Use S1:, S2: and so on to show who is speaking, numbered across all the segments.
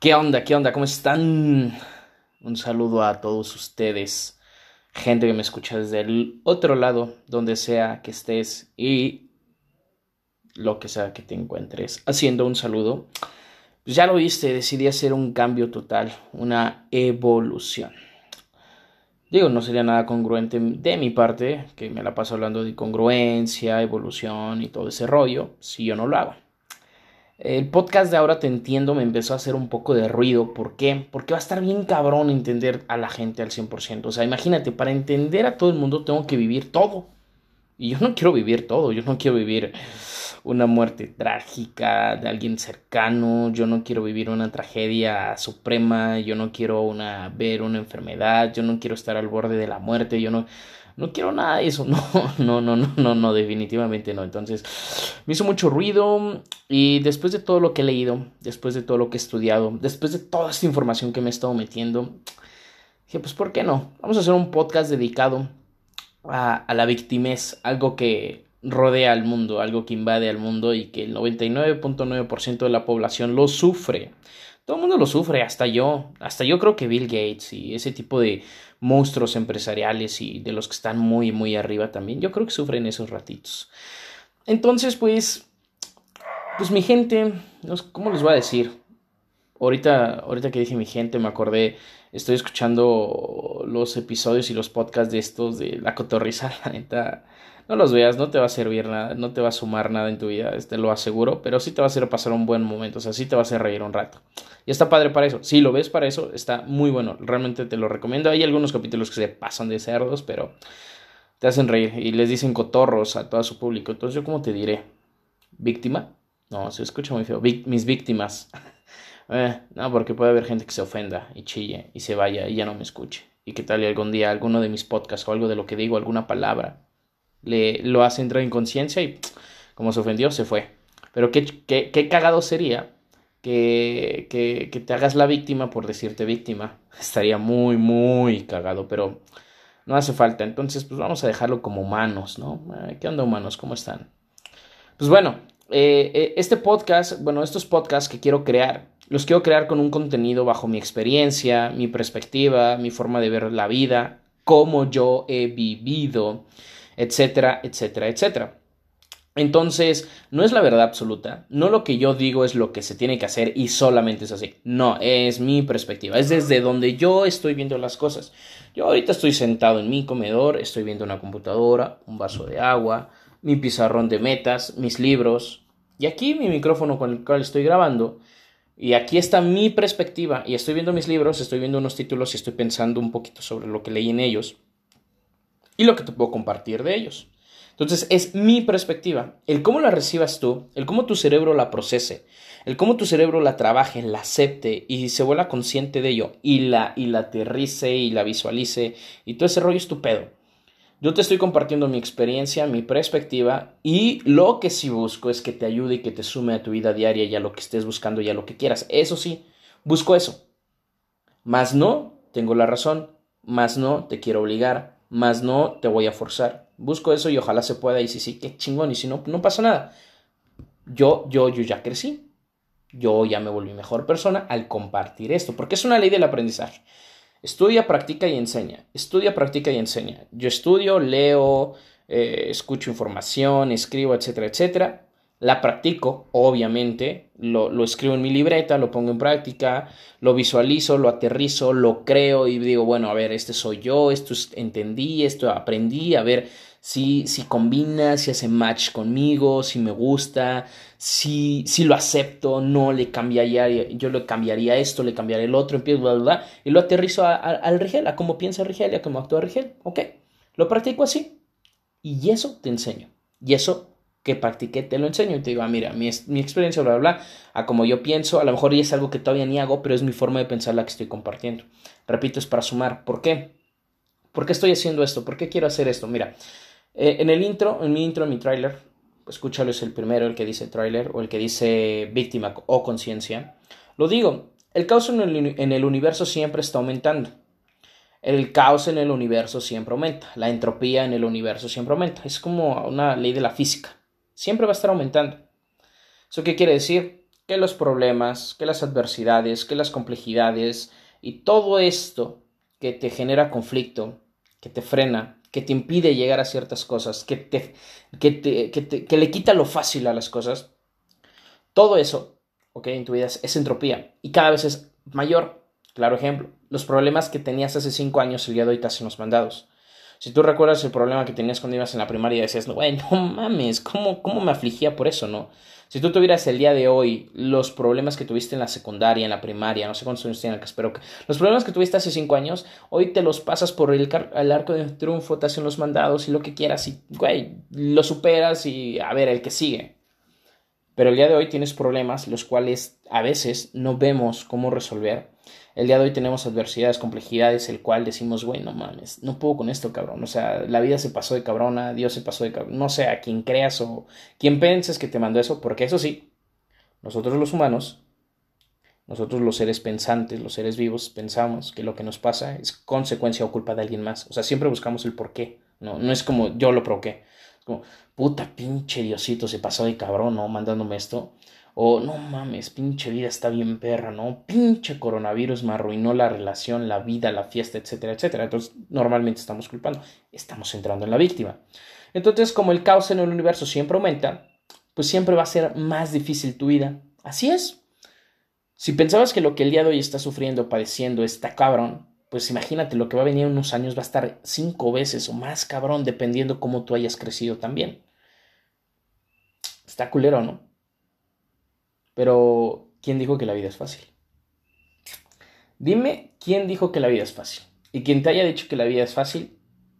S1: ¿Qué onda? ¿Qué onda? ¿Cómo están? Un saludo a todos ustedes, gente que me escucha desde el otro lado, donde sea que estés y lo que sea que te encuentres haciendo un saludo. Pues ya lo viste, decidí hacer un cambio total, una evolución. Digo, no sería nada congruente de mi parte, que me la paso hablando de congruencia, evolución y todo ese rollo, si yo no lo hago. El podcast de ahora te entiendo me empezó a hacer un poco de ruido. ¿Por qué? Porque va a estar bien cabrón entender a la gente al 100%. O sea, imagínate, para entender a todo el mundo tengo que vivir todo. Y yo no quiero vivir todo. Yo no quiero vivir una muerte trágica de alguien cercano. Yo no quiero vivir una tragedia suprema. Yo no quiero una, ver una enfermedad. Yo no quiero estar al borde de la muerte. Yo no no quiero nada de eso, no, no, no, no, no, no, definitivamente no. Entonces, me hizo mucho ruido y después de todo lo que he leído, después de todo lo que he estudiado, después de toda esta información que me he estado metiendo, dije, pues, ¿por qué no? Vamos a hacer un podcast dedicado a, la victimez, algo que rodea al mundo, algo que invade al mundo y que el 99.9% de la población lo sufre. Todo el mundo lo sufre, hasta yo, hasta yo creo que Bill Gates y ese tipo de monstruos empresariales y de los que están muy, muy arriba también, yo creo que sufren esos ratitos. Entonces, pues, pues mi gente, ¿cómo les voy a decir? Ahorita, ahorita que dije mi gente, me acordé, estoy escuchando los episodios y los podcasts de estos de La Cotorriza, la neta, no los veas, no te va a servir nada, no te va a sumar nada en tu vida, te lo aseguro, pero sí te va a hacer pasar un buen momento, o sea, sí te va a hacer reír un rato. Y está padre para eso. Si lo ves para eso, está muy bueno. Realmente te lo recomiendo. Hay algunos capítulos que se pasan de cerdos, pero te hacen reír y les dicen cotorros a todo su público. Entonces, ¿yo cómo te diré? ¿Víctima? No, se escucha muy feo. mis víctimas. Eh, no, porque puede haber gente que se ofenda y chille y se vaya y ya no me escuche. Y que tal y algún día alguno de mis podcasts o algo de lo que digo, alguna palabra, le, lo hace entrar en conciencia y como se ofendió, se fue. Pero qué, qué, qué cagado sería que, que, que, te hagas la víctima por decirte víctima. Estaría muy, muy cagado, pero no hace falta. Entonces, pues vamos a dejarlo como humanos, ¿no? ¿Qué onda humanos? ¿Cómo están? Pues bueno, eh, eh, este podcast, bueno, estos podcasts que quiero crear, los quiero crear con un contenido bajo mi experiencia, mi perspectiva, mi forma de ver la vida, cómo yo he vivido, etcétera, etcétera, etcétera. Entonces, no es la verdad absoluta, no lo que yo digo es lo que se tiene que hacer y solamente es así. No, es mi perspectiva, es desde donde yo estoy viendo las cosas. Yo ahorita estoy sentado en mi comedor, estoy viendo una computadora, un vaso de agua, mi pizarrón de metas, mis libros y aquí mi micrófono con el cual estoy grabando. Y aquí está mi perspectiva y estoy viendo mis libros, estoy viendo unos títulos y estoy pensando un poquito sobre lo que leí en ellos y lo que te puedo compartir de ellos. Entonces es mi perspectiva, el cómo la recibas tú, el cómo tu cerebro la procese, el cómo tu cerebro la trabaje, la acepte y se vuelva consciente de ello y la, y la aterrice y la visualice y todo ese rollo estupendo. Yo te estoy compartiendo mi experiencia, mi perspectiva y lo que sí busco es que te ayude y que te sume a tu vida diaria y a lo que estés buscando y a lo que quieras. Eso sí, busco eso. Más no, tengo la razón, más no, te quiero obligar, más no, te voy a forzar busco eso y ojalá se pueda. Y si sí, qué chingón. Y si no, no pasa nada. Yo, yo, yo ya crecí. Yo ya me volví mejor persona al compartir esto, porque es una ley del aprendizaje. Estudia, practica y enseña. Estudia, practica y enseña. Yo estudio, leo, eh, escucho información, escribo, etcétera, etcétera. La practico, obviamente, lo, lo, escribo en mi libreta, lo pongo en práctica, lo visualizo, lo aterrizo, lo creo y digo, bueno, a ver, este soy yo, esto entendí, esto aprendí, a ver, si, si combina, si hace match conmigo, si me gusta, si, si lo acepto, no le cambiaría, yo le cambiaría esto, le cambiaría el otro, empiezo, bla, bla, y lo aterrizo al Rigel, a cómo piensa Rigel, a cómo actúa Rigel, ok, lo practico así, y eso te enseño, y eso que practiqué te lo enseño y te digo, ah, mira, mi, mi experiencia, bla, bla, bla, a como yo pienso, a lo mejor y es algo que todavía ni hago, pero es mi forma de pensar la que estoy compartiendo. Repito, es para sumar. ¿Por qué? ¿Por qué estoy haciendo esto? ¿Por qué quiero hacer esto? Mira, eh, en el intro, en mi intro, en mi tráiler, escúchalo, es el primero, el que dice tráiler, o el que dice víctima o conciencia. Lo digo, el caos en el, en el universo siempre está aumentando. El caos en el universo siempre aumenta. La entropía en el universo siempre aumenta. Es como una ley de la física. Siempre va a estar aumentando. ¿Eso qué quiere decir? que los problemas, que las adversidades, que las complejidades y todo esto que te genera conflicto, que te frena, que te impide llegar a ciertas cosas, que, te, que, te, que, le quita lo fácil a las cosas, todo eso, ok, en tu vida es, entropía y cada vez es mayor. Claro ejemplo, los problemas que tenías hace cinco años el día de hoy te hacen los mandados. Si tú recuerdas el problema que tenías cuando ibas en la primaria decías, güey, no mames, ¿cómo, ¿cómo me afligía por eso, no? Si tú tuvieras el día de hoy los problemas que tuviste en la secundaria, en la primaria, no sé cuántos años tienen, que... Los problemas que tuviste hace cinco años, hoy te los pasas por el, el arco de triunfo, te hacen los mandados y lo que quieras y, güey, lo superas y a ver, el que sigue. Pero el día de hoy tienes problemas los cuales a veces no vemos cómo resolver el día de hoy tenemos adversidades, complejidades, el cual decimos, güey, no mames, no puedo con esto, cabrón. O sea, la vida se pasó de cabrona, Dios se pasó de cabrón. No sé a quién creas o quién penses que te mandó eso, porque eso sí, nosotros los humanos, nosotros los seres pensantes, los seres vivos, pensamos que lo que nos pasa es consecuencia o culpa de alguien más. O sea, siempre buscamos el por qué. No, no es como yo lo provoqué. Es como, puta pinche Diosito se pasó de cabrón, ¿no? Mandándome esto. O no mames, pinche vida está bien perra, ¿no? Pinche coronavirus me arruinó la relación, la vida, la fiesta, etcétera, etcétera. Entonces, normalmente estamos culpando, estamos entrando en la víctima. Entonces, como el caos en el universo siempre aumenta, pues siempre va a ser más difícil tu vida. Así es. Si pensabas que lo que el día de hoy está sufriendo, padeciendo, está cabrón, pues imagínate lo que va a venir en unos años va a estar cinco veces o más cabrón, dependiendo cómo tú hayas crecido también. Está culero, ¿no? Pero, ¿quién dijo que la vida es fácil? Dime quién dijo que la vida es fácil. Y quien te haya dicho que la vida es fácil,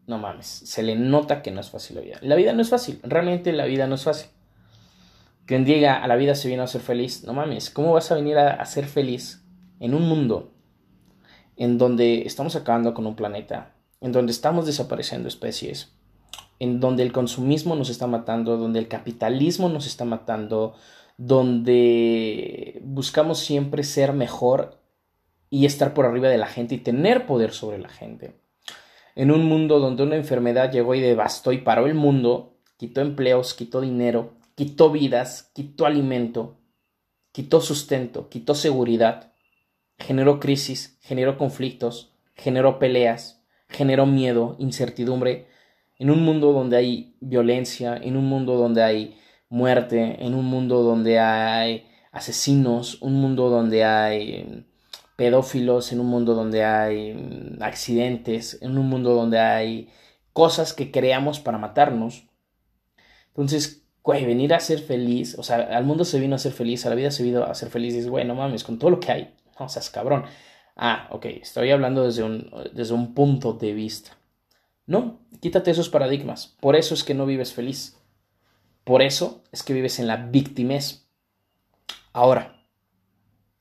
S1: no mames, se le nota que no es fácil la vida. La vida no es fácil, realmente la vida no es fácil. Quien diga a la vida se vino a ser feliz, no mames, ¿cómo vas a venir a, a ser feliz en un mundo en donde estamos acabando con un planeta, en donde estamos desapareciendo especies, en donde el consumismo nos está matando, donde el capitalismo nos está matando, donde buscamos siempre ser mejor y estar por arriba de la gente y tener poder sobre la gente. En un mundo donde una enfermedad llegó y devastó y paró el mundo, quitó empleos, quitó dinero, quitó vidas, quitó alimento, quitó sustento, quitó seguridad, generó crisis, generó conflictos, generó peleas, generó miedo, incertidumbre, en un mundo donde hay violencia, en un mundo donde hay muerte, en un mundo donde hay asesinos, un mundo donde hay pedófilos, en un mundo donde hay mm, accidentes, en un mundo donde hay cosas que creamos para matarnos. Entonces, güey, venir a ser feliz, o sea, al mundo se vino a ser feliz, a la vida se vino a ser feliz, y dices, güey, no mames, con todo lo que hay, no seas cabrón. Ah, ok, estoy hablando desde un, desde un punto de vista. No, quítate esos paradigmas. Por eso es que no vives feliz. Por eso es que vives en la víctimes. Ahora,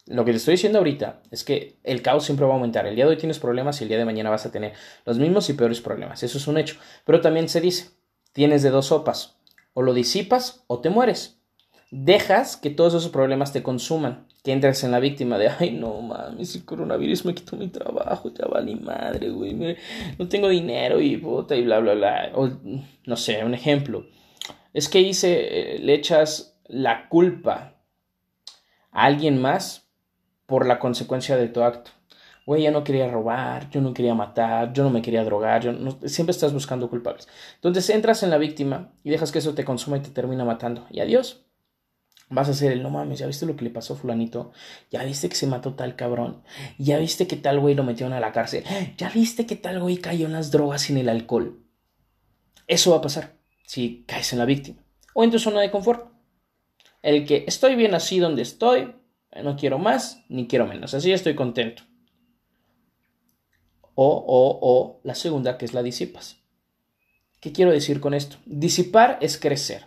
S1: lo que te estoy diciendo ahorita es que el caos siempre va a aumentar. El día de hoy tienes problemas y el día de mañana vas a tener los mismos y peores problemas. Eso es un hecho. Pero también se dice, tienes de dos sopas. O lo disipas o te mueres. Dejas que todos esos problemas te consuman. Que entres en la víctima de, ay, no mames, el coronavirus me quitó mi trabajo, ya vale madre, güey. No tengo dinero y puta y bla, bla, bla. O, no sé, un ejemplo es que hice, eh, le echas la culpa a alguien más por la consecuencia de tu acto. Güey, yo no quería robar, yo no quería matar, yo no me quería drogar, yo siempre estás buscando culpables. Entonces entras en la víctima y dejas que eso te consuma y te termina matando. Y adiós. Vas a ser el no mames, ya viste lo que le pasó a fulanito, ya viste que se mató tal cabrón, ya viste que tal güey lo metieron a la cárcel, ya viste que tal güey cayó en las drogas y en el alcohol. Eso va a pasar si caes en la víctima o en tu zona de confort. El que estoy bien así donde estoy, no quiero más ni quiero menos, así estoy contento. O, o, o, la segunda que es la disipas. ¿Qué quiero decir con esto? Disipar es crecer.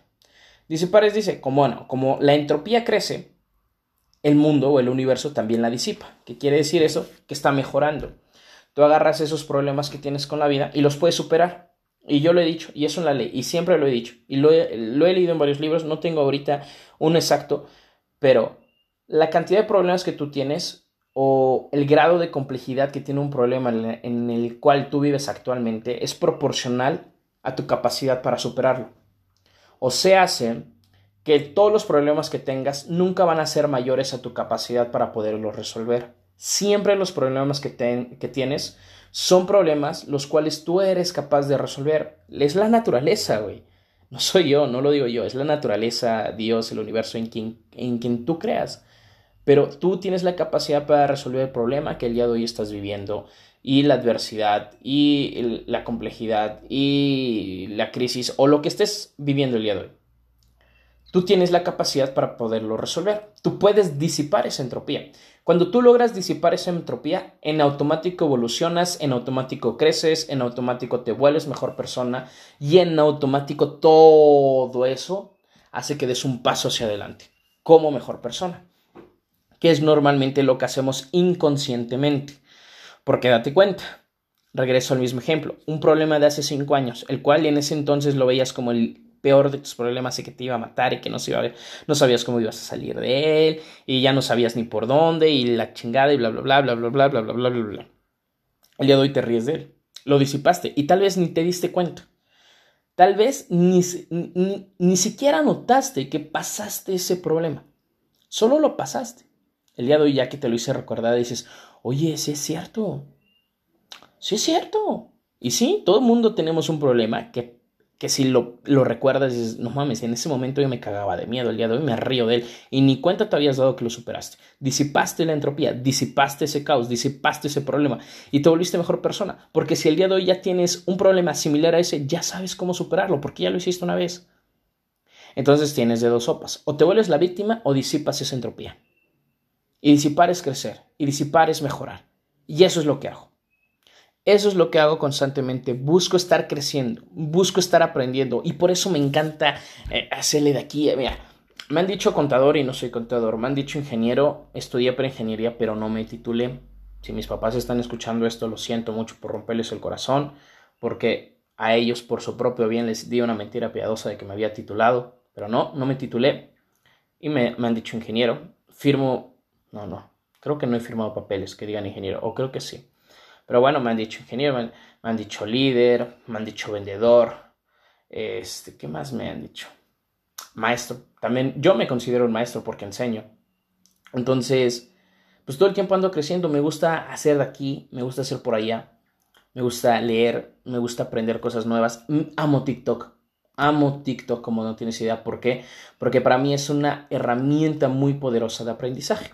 S1: Disipar es, dice, como bueno, como la entropía crece, el mundo o el universo también la disipa. ¿Qué quiere decir eso? Que está mejorando. Tú agarras esos problemas que tienes con la vida y los puedes superar. Y yo lo he dicho, y eso en la ley, y siempre lo he dicho, y lo he, leído en varios libros, no tengo ahorita uno exacto, pero la cantidad de problemas que tú tienes o el grado de complejidad que tiene un problema en el cual tú vives actualmente es proporcional a tu capacidad para superarlo. O se hace que todos los problemas que tengas nunca van a ser mayores a tu capacidad para poderlos resolver. Siempre los problemas que, que tienes son problemas los cuales tú eres capaz de resolver. Es la naturaleza, güey. No soy yo, no lo digo yo, es la naturaleza, Dios, el universo en quien, en quien tú creas. Pero tú tienes la capacidad para resolver el problema que el día de hoy estás viviendo y la adversidad y la complejidad y la crisis o lo que estés viviendo el día de hoy. Tú tienes la capacidad para poderlo resolver. Tú puedes disipar esa entropía. Cuando tú logras disipar esa entropía, en automático evolucionas, en automático creces, en automático te vuelves mejor persona y en automático todo eso hace que des un paso hacia adelante como mejor persona, que es normalmente lo que hacemos inconscientemente. Porque date cuenta, regreso al mismo ejemplo, un problema de hace cinco años, el cual en ese entonces lo veías como el peor de tus problemas y que te iba a matar y que no, se iba no sabías cómo ibas a salir de él y ya no sabías ni por dónde y la chingada y bla bla bla bla bla bla bla bla bla bla bla. El día de hoy te ríes de él. Lo disipaste y tal vez ni te diste cuenta. Tal vez ni, ni, ni siquiera notaste que pasaste ese problema. Solo lo pasaste. El día de hoy ya que te lo hice recordar dices, oye, sí es cierto. Sí es cierto. Y sí, todo el mundo tenemos un problema que que si lo, lo recuerdas no mames, en ese momento yo me cagaba de miedo, el día de hoy me río de él y ni cuenta te habías dado que lo superaste. Disipaste la entropía, disipaste ese caos, disipaste ese problema y te volviste mejor persona, porque si el día de hoy ya tienes un problema similar a ese, ya sabes cómo superarlo, porque ya lo hiciste una vez. Entonces tienes de dos sopas, o te vuelves la víctima o disipas esa entropía. Y disipar es crecer, y disipar es mejorar. Y eso es lo que hago. Eso es lo que hago constantemente. Busco estar creciendo, busco estar aprendiendo y por eso me encanta eh, hacerle de aquí. Eh, mira, me han dicho contador y no soy contador. Me han dicho ingeniero, estudié para ingeniería, pero no me titulé. Si mis papás están escuchando esto, lo siento mucho por romperles el corazón, porque a ellos por su propio bien les di una mentira piadosa de que me había titulado, pero no, no me titulé y me, me han dicho ingeniero. Firmo, no, no, creo que no he firmado papeles que digan ingeniero, o creo que sí pero bueno, me han dicho ingeniero, me han, dicho líder, me han dicho vendedor. Este, ¿qué más me han dicho? Maestro. También yo me considero un maestro porque enseño. Entonces, pues todo el tiempo ando creciendo. Me gusta hacer de aquí, me gusta hacer por allá. Me gusta leer, me gusta aprender cosas nuevas. Mm, amo TikTok. Amo TikTok como no tienes idea. ¿Por qué? Porque para mí es una herramienta muy poderosa de aprendizaje.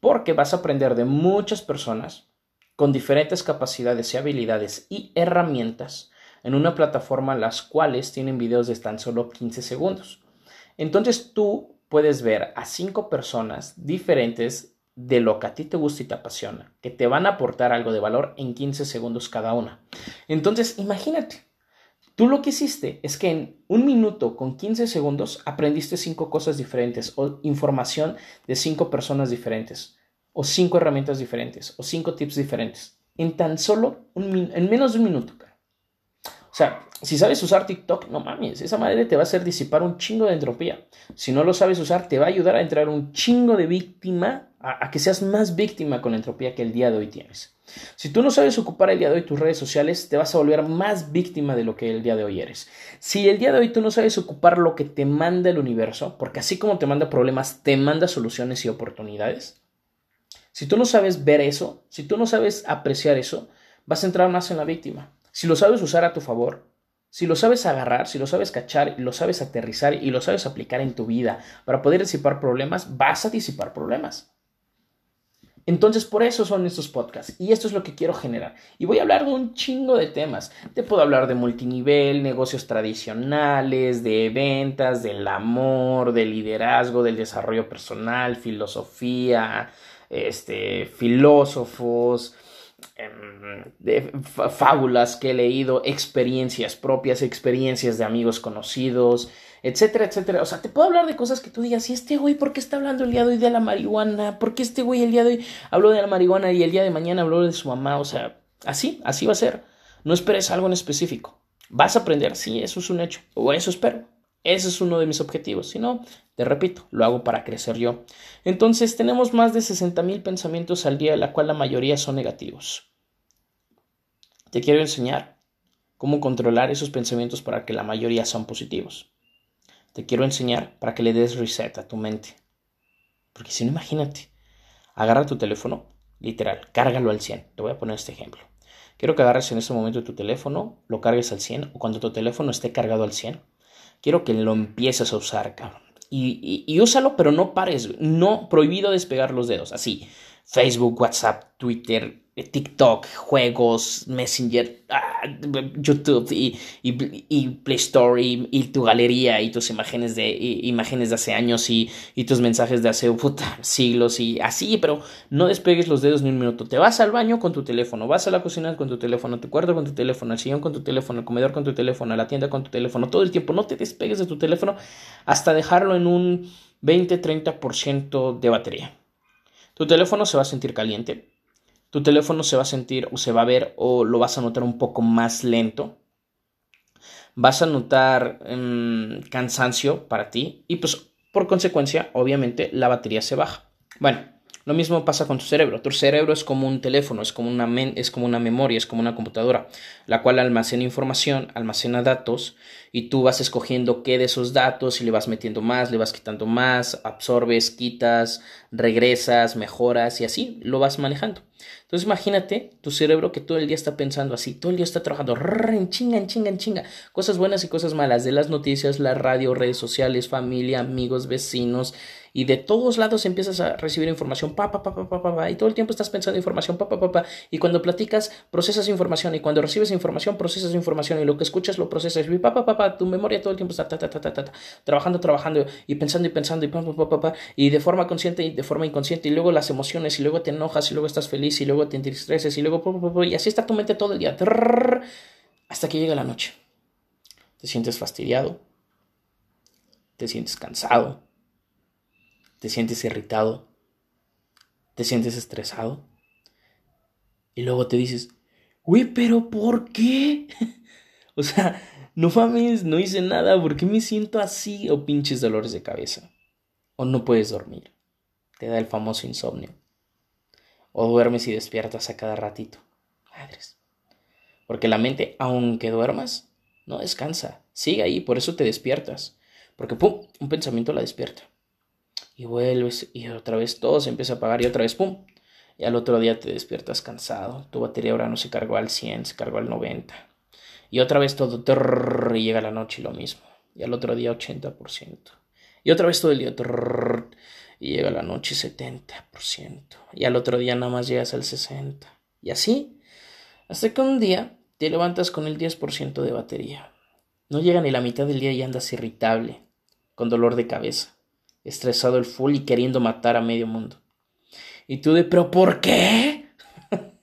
S1: Porque vas a aprender de muchas personas con diferentes capacidades y habilidades y herramientas en una plataforma las cuales tienen videos de tan solo 15 segundos. Entonces tú puedes ver a cinco personas diferentes de lo que a ti te gusta y te apasiona, que te van a aportar algo de valor en 15 segundos cada una. Entonces, imagínate, tú lo que hiciste es que en un minuto con 15 segundos aprendiste cinco cosas diferentes o información de cinco personas diferentes o cinco herramientas diferentes o cinco tips diferentes en tan solo un en menos de un minuto. O sea, si sabes usar TikTok, no mames, esa madre te va a hacer disipar un chingo de entropía. Si no lo sabes usar, te va a ayudar a entrar un chingo de víctima, a, a que seas más víctima con la entropía que el día de hoy tienes. Si tú no sabes ocupar el día de hoy tus redes sociales, te vas a volver más víctima de lo que el día de hoy eres. Si el día de hoy tú no sabes ocupar lo que te manda el universo, porque así como te manda problemas, te manda soluciones y oportunidades, si tú no sabes ver eso, si tú no sabes apreciar eso, vas a entrar más en la víctima. Si lo sabes usar a tu favor, si lo sabes agarrar, si lo sabes cachar, lo sabes aterrizar y lo sabes aplicar en tu vida para poder disipar problemas, vas a disipar problemas. Entonces, por eso son estos podcasts. Y esto es lo que quiero generar. Y voy a hablar de un chingo de temas. Te puedo hablar de multinivel, negocios tradicionales, de ventas, del amor, del liderazgo, del desarrollo personal, filosofía, este, filósofos, em, de fábulas que he leído, experiencias propias, experiencias de amigos conocidos, etcétera, etcétera. O sea, te puedo hablar de cosas que tú digas, ¿y este güey por qué está hablando el día de hoy de la marihuana? ¿Por qué este güey el día de hoy habló de la marihuana y el día de mañana habló de su mamá? O sea, así, así va a ser. No esperes algo en específico. ¿Vas a aprender? Sí, eso es un hecho. O eso espero. Ese es uno de mis objetivos. Si no, te repito, lo hago para crecer yo. Entonces, tenemos más de 60 mil pensamientos al día, de la cual la mayoría son negativos. Te quiero enseñar cómo controlar esos pensamientos para que la mayoría sean positivos. te quiero enseñar para que le des reset a tu mente. Porque si no, imagínate, agarra tu teléfono, literal, cárgalo al 100. Te voy a poner este ejemplo. Quiero que agarres en este momento tu teléfono, lo cargues al 100 o cuando tu teléfono esté cargado al 100. Quiero que lo empieces a usar, cabrón. Y, y, úsalo, pero no pares. No prohibido despegar los dedos. Así. Facebook, WhatsApp, Twitter, TikTok, juegos, Messenger, ah, YouTube y, y, Play Store y, tu galería y tus imágenes de, imágenes de hace años y, tus mensajes de hace siglos y así, pero no despegues los dedos ni un minuto. Te vas al baño con tu teléfono, vas a la cocina con tu teléfono, a tu cuarto con tu teléfono, al sillón con tu teléfono, al comedor con tu teléfono, a la tienda con tu teléfono, todo el tiempo. No te despegues de tu teléfono hasta dejarlo en un 20-30% de batería. Tu teléfono se va a sentir caliente tu teléfono se va a sentir o se va a ver o lo vas a notar un poco más lento. Vas a notar em, cansancio para ti y pues por consecuencia obviamente la batería se baja. Bueno, lo mismo pasa con tu cerebro. Tu cerebro es como un teléfono, es como una, es como una memoria, es como una computadora, la cual almacena información, almacena datos y tú vas escogiendo qué de esos datos y le vas metiendo más, le vas quitando más, absorbes, quitas, regresas, mejoras y así lo vas manejando. Entonces imagínate tu cerebro que todo el día está pensando así, todo el día está trabajando en chinga, en chinga, en chinga, cosas buenas y cosas malas, de las noticias, la radio, redes sociales, familia, amigos, vecinos, y de todos lados empiezas a recibir información, pa, pa, pa, pa, pa, pa, y todo el tiempo estás pensando información, pa, pa, pa, pa, y cuando platicas, procesas información, y cuando recibes información, procesas información, y lo que escuchas lo procesas, y pa, pa, pa, pa, tu memoria todo el tiempo está ta, ta, ta, ta, ta, trabajando, trabajando, y pensando y pensando, y pa, pa, pa, pa, pa, y de forma consciente y de forma inconsciente, y luego las emociones, y luego te enojas, y luego estás feliz, y luego te entristeces y luego y así está tu mente todo el día hasta que llega la noche. Te sientes fastidiado, te sientes cansado, te sientes irritado, te sientes estresado y luego te dices, uy, pero ¿por qué? o sea, no mames, no hice nada, ¿por qué me siento así? O pinches dolores de cabeza. O no puedes dormir. Te da el famoso insomnio. O duermes y despiertas a cada ratito. Madres. Porque la mente, aunque duermas, no descansa. Sigue ahí, por eso te despiertas. Porque, ¡pum!, un pensamiento la despierta. Y vuelves y otra vez todo se empieza a apagar y otra vez, ¡pum! Y al otro día te despiertas cansado. Tu batería ahora no se cargó al 100, se cargó al 90. Y otra vez todo, y llega la noche y lo mismo. Y al otro día 80%. Y otra vez todo el día, y llega la noche 70%, y al otro día nada más llegas al 60%, y así, hasta que un día te levantas con el 10% de batería. No llega ni la mitad del día y andas irritable, con dolor de cabeza, estresado el full y queriendo matar a medio mundo. Y tú de, pero ¿por qué?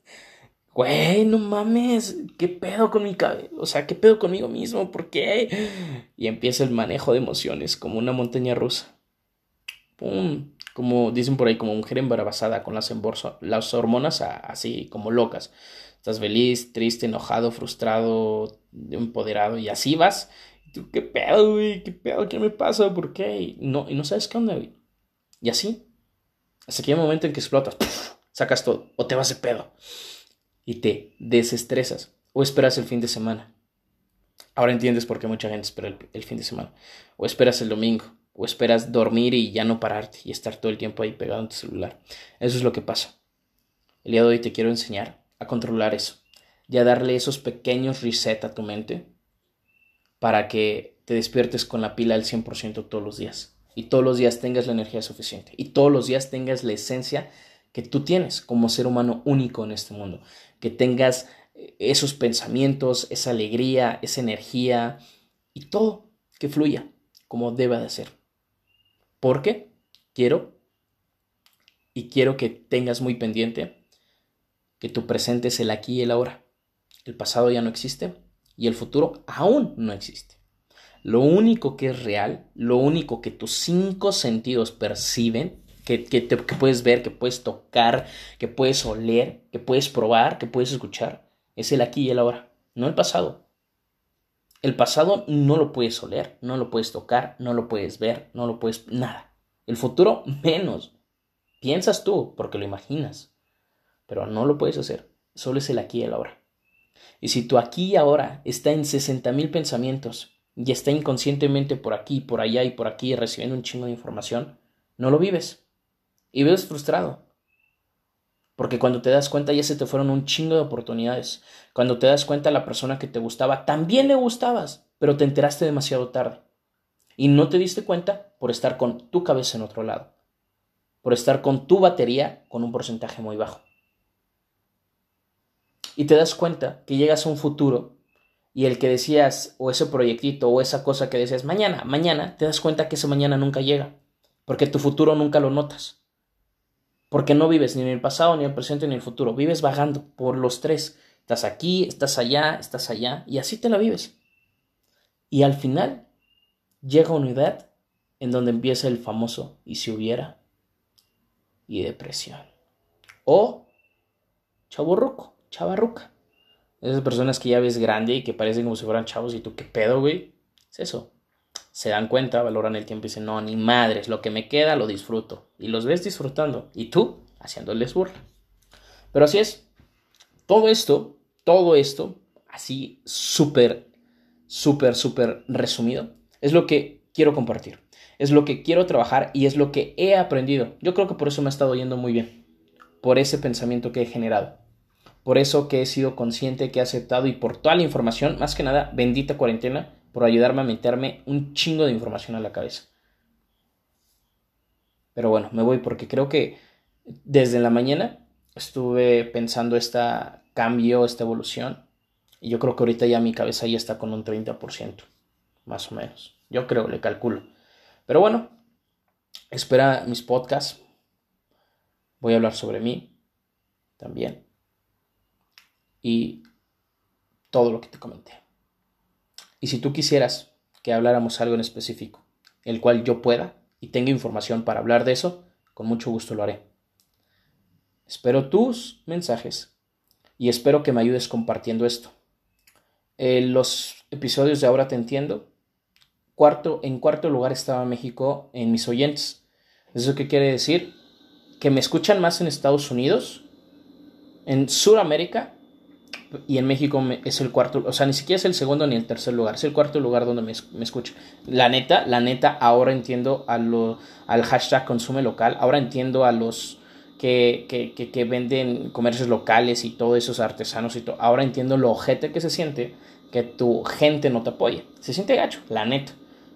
S1: Güey, no mames, ¿qué pedo con mi cabeza? O sea, ¿qué pedo conmigo mismo? ¿Por qué? Y empieza el manejo de emociones como una montaña rusa pum, como dicen por ahí, como mujer embarazada con las, las hormonas así como locas. Estás feliz, triste, enojado, frustrado, empoderado y así vas. Tú, ¿qué pedo, güey? ¿Qué pedo? ¿Qué me pasa? ¿Por qué? Y no, y no sabes qué onda, güey. Y así. Hasta que hay un momento en que explotas, sacas todo, o te vas de pedo. Y te desestresas. O esperas el fin de semana. Ahora entiendes por qué mucha gente espera el fin de semana. O esperas el domingo o esperas dormir y ya no pararte y estar todo el tiempo ahí pegado en tu celular. Eso es lo que pasa. El día de hoy te quiero enseñar a controlar eso y a darle esos pequeños reset a tu mente para que te despiertes con la pila al 100% todos los días y todos los días tengas la energía suficiente y todos los días tengas la esencia que tú tienes como ser humano único en este mundo, que tengas esos pensamientos, esa alegría, esa energía y todo que fluya como deba de ser. Porque quiero y quiero que tengas muy pendiente que tu presente es el aquí y el ahora. El pasado ya no existe y el futuro aún no existe. Lo único que es real, lo único que tus cinco sentidos perciben, que, que, puedes ver, que puedes tocar, que puedes oler, que puedes probar, que puedes escuchar, es el aquí y el ahora, no el pasado. El pasado no lo puedes oler, no lo puedes tocar, no lo puedes ver, no lo puedes... nada. El futuro menos. Piensas tú porque lo imaginas, pero no lo puedes hacer. Solo es el aquí y el ahora. Y si tu aquí y ahora está en 60 mil pensamientos y está inconscientemente por aquí, por allá y por aquí recibiendo un chingo de información, no lo vives. Y vives frustrado. Porque cuando te das cuenta ya se te fueron un chingo de oportunidades. Cuando te das cuenta la persona que te gustaba también le gustabas, pero te enteraste demasiado tarde. Y no te diste cuenta por estar con tu cabeza en otro lado. Por estar con tu batería con un porcentaje muy bajo. Y te das cuenta que llegas a un futuro y el que decías, o ese proyectito, o esa cosa que decías, mañana, mañana, te das cuenta que ese mañana nunca llega. Porque tu futuro nunca lo notas. Porque no vives ni en el pasado, ni en el presente, ni en el futuro. Vives vagando por los tres. Estás aquí, estás allá, estás allá, y así te la vives. Y al final llega una edad en donde empieza el famoso y si hubiera y depresión. O chaburruco, chavarruca. Esas personas que ya ves grande y que parecen como si fueran chavos y tú qué pedo, güey. Es eso. Se dan cuenta, valoran el tiempo y dicen, no, ni madres, lo que me queda lo disfruto. Y los ves disfrutando. Y tú haciéndoles burla. Pero así es. Todo esto, todo esto, así súper, súper, súper resumido, es lo que quiero compartir. Es lo que quiero trabajar y es lo que he aprendido. Yo creo que por eso me ha estado yendo muy bien. Por ese pensamiento que he generado. Por eso que he sido consciente, que he aceptado y por toda la información, más que nada, bendita cuarentena, por ayudarme a meterme un chingo de información a la cabeza. Pero bueno, me voy porque creo que desde la mañana estuve pensando este cambio, esta evolución. Y yo creo que ahorita ya mi cabeza ya está con un 30%, más o menos. Yo creo, le calculo. Pero bueno, espera mis podcasts. Voy a hablar sobre mí también. Y todo lo que te comenté. Y si tú quisieras que habláramos algo en específico, el cual yo pueda y tenga información para hablar de eso, con mucho gusto lo haré. Espero tus mensajes y espero que me ayudes compartiendo esto. En los episodios de Ahora Te Entiendo Cuarto, en cuarto lugar estaba México en mis oyentes. ¿Eso qué quiere decir? Que me escuchan más en Estados Unidos, en Sudamérica y en México es el cuarto, o sea, ni siquiera es el segundo ni el tercer lugar, es el cuarto lugar donde me, me. La neta, la neta, ahora entiendo a lo, al hashtag consume local, ahora entiendo a los que, que, que, venden comercios locales y todos esos artesanos y todo. Ahora entiendo lo ojete que se siente que tu gente no te apoye. Se siente gacho, la neta.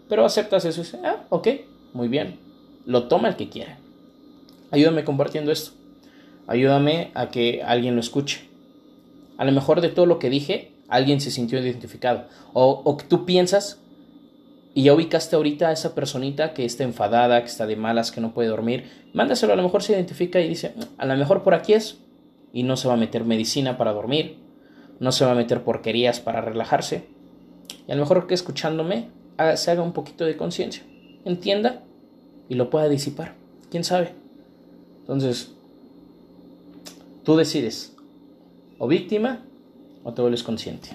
S1: Pero aceptas eso y dices, ah, ok, muy bien. Lo toma el que quiera. Ayúdame compartiendo esto. Ayúdame a que alguien lo escuche. A lo mejor de todo lo que dije, alguien se sintió identificado. O, tú piensas y ya ubicaste ahorita a esa personita que está enfadada, que está de malas, que no puede dormir. Mándaselo, a lo mejor se identifica y dice, a lo mejor por aquí es. Y no se va a meter medicina para dormir. No se va a meter porquerías para relajarse. Y a lo mejor que escuchándome se haga un poquito de conciencia, entienda y lo pueda disipar. ¿Quién sabe? Entonces, tú decides, o víctima o te vuelves consciente.